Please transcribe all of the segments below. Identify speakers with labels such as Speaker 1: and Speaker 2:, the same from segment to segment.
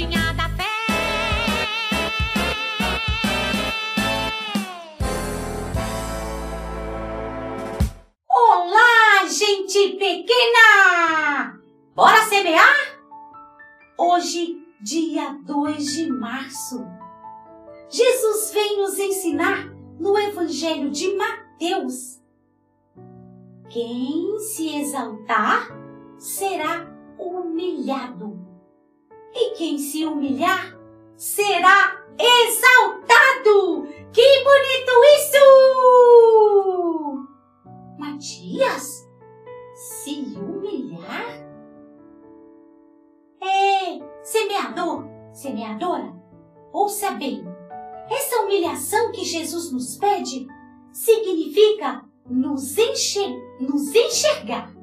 Speaker 1: sementinha da fé.
Speaker 2: Olá, gente pequena! Bora semear? Hoje, dia 2 de março, Jesus vem nos ensinar no Evangelho de Mateus. Quem se exaltar será humilhado, e quem se humilhar será exaltado. Que bonito isso! Matias, se humilhar? É, semeador, semeadora, ouça bem. Essa humilhação que Jesus nos pede significa nos, enxer nos enxergar,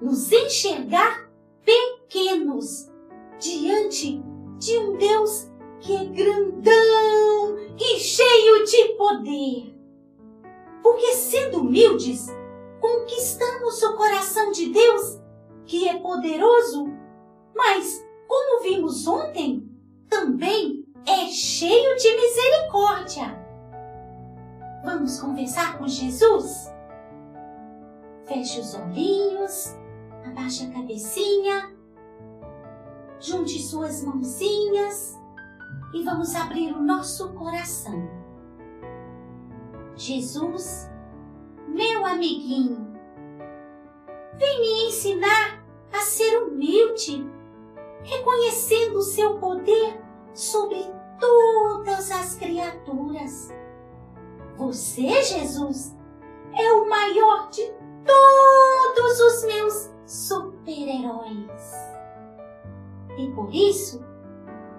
Speaker 2: nos enxergar pequenos diante de um Deus que é grandão e cheio de poder. Porque sendo humildes, conquistamos o coração de Deus, que é poderoso, mas, como vimos ontem, também é cheio de misericórdia. Vamos conversar com Jesus? Feche os olhinhos, abaixe a cabecinha, junte suas mãozinhas e vamos abrir o nosso coração. Jesus, meu amiguinho, vem me ensinar a ser humilde, reconhecendo o seu poder sobre todas as criaturas. Você, Jesus, é o maior de todos os meus super-heróis. E por isso,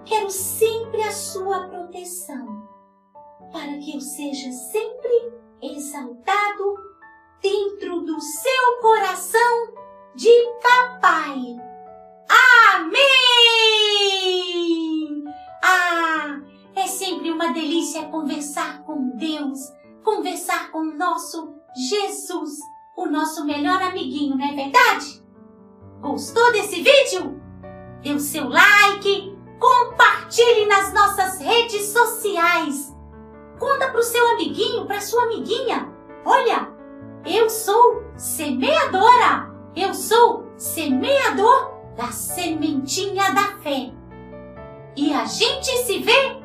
Speaker 2: quero sempre a sua proteção, para que eu seja sempre exaltado dentro do seu coração de papai. Amém! Ah, é sempre uma delícia conversar com Deus, conversar com o nosso Jesus, o nosso melhor amiguinho, não é verdade? Gostou desse vídeo? Dê o seu like, compartilhe nas nossas redes sociais. Conta para o seu amiguinho, para sua amiguinha. Olha, eu sou semeadora. Eu sou semeador da sementinha da fé. E a gente se vê